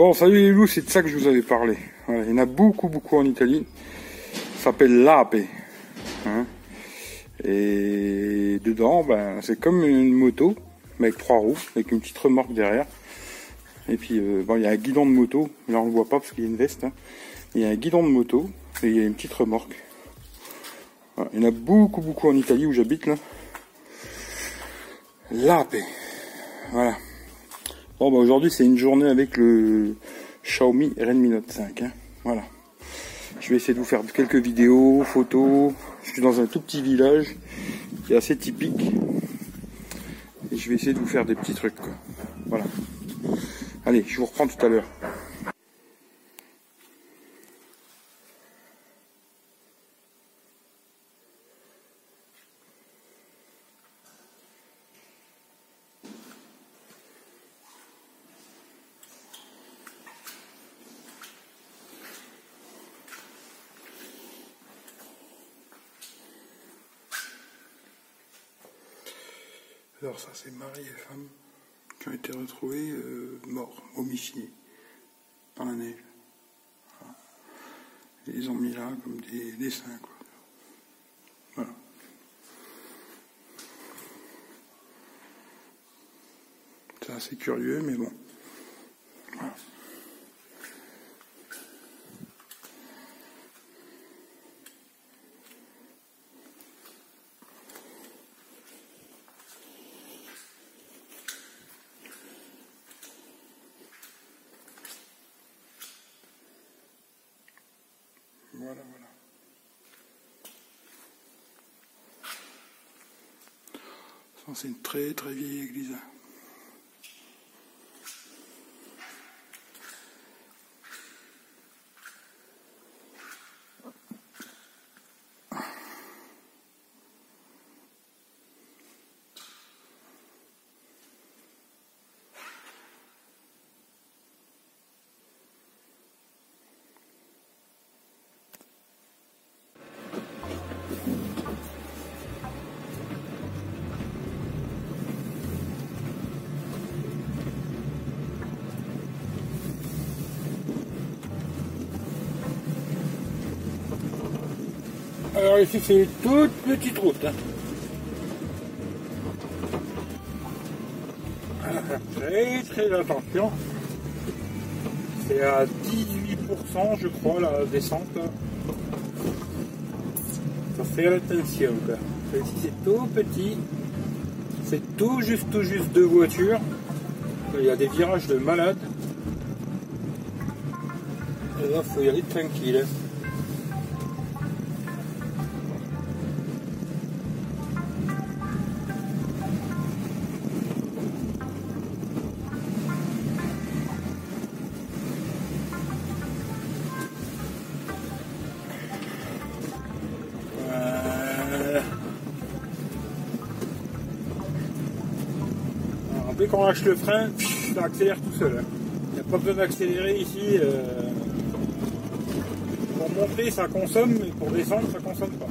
Bon, salut les loups, c'est de ça que je vous avais parlé. Il y en a beaucoup, beaucoup en Italie. Ça s'appelle l'ape. Hein. Et dedans, ben, c'est comme une moto, mais avec trois roues, avec une petite remorque derrière. Et puis, euh, bon, il y a un guidon de moto. Là, on le voit pas parce qu'il y a une veste. hein. Il y a un guidon de moto et il y a une petite remorque. Il y en a beaucoup, beaucoup en Italie où j'habite là. L'ape. Voilà. Bon, bah aujourd'hui, c'est une journée avec le Xiaomi Redmi Note 5. hein. Voilà. Je vais essayer de vous faire quelques vidéos, photos. Je suis dans un tout petit village qui est assez typique. Et je vais essayer de vous faire des petits trucs. Voilà. Allez, je vous reprends tout à l'heure. Alors ça, c'est mari et femme qui ont été retrouvés euh, morts, homifiés, dans la neige. Ils ont mis là comme des dessins. Voilà. C'est assez curieux, mais bon. C'est une très très vieille église. Alors ici c'est une toute petite route. hein. Très très attention. C'est à 18% je crois la descente. Faut faire attention. Ici c'est tout petit. C'est tout juste tout juste deux voitures. Il y a des virages de malade. Et là faut y aller tranquille. dès qu'on lâche le frein, ça accélère tout seul. Hein. Il n'y a pas besoin d'accélérer ici. Euh. Pour monter, ça consomme, mais pour descendre, ça consomme pas.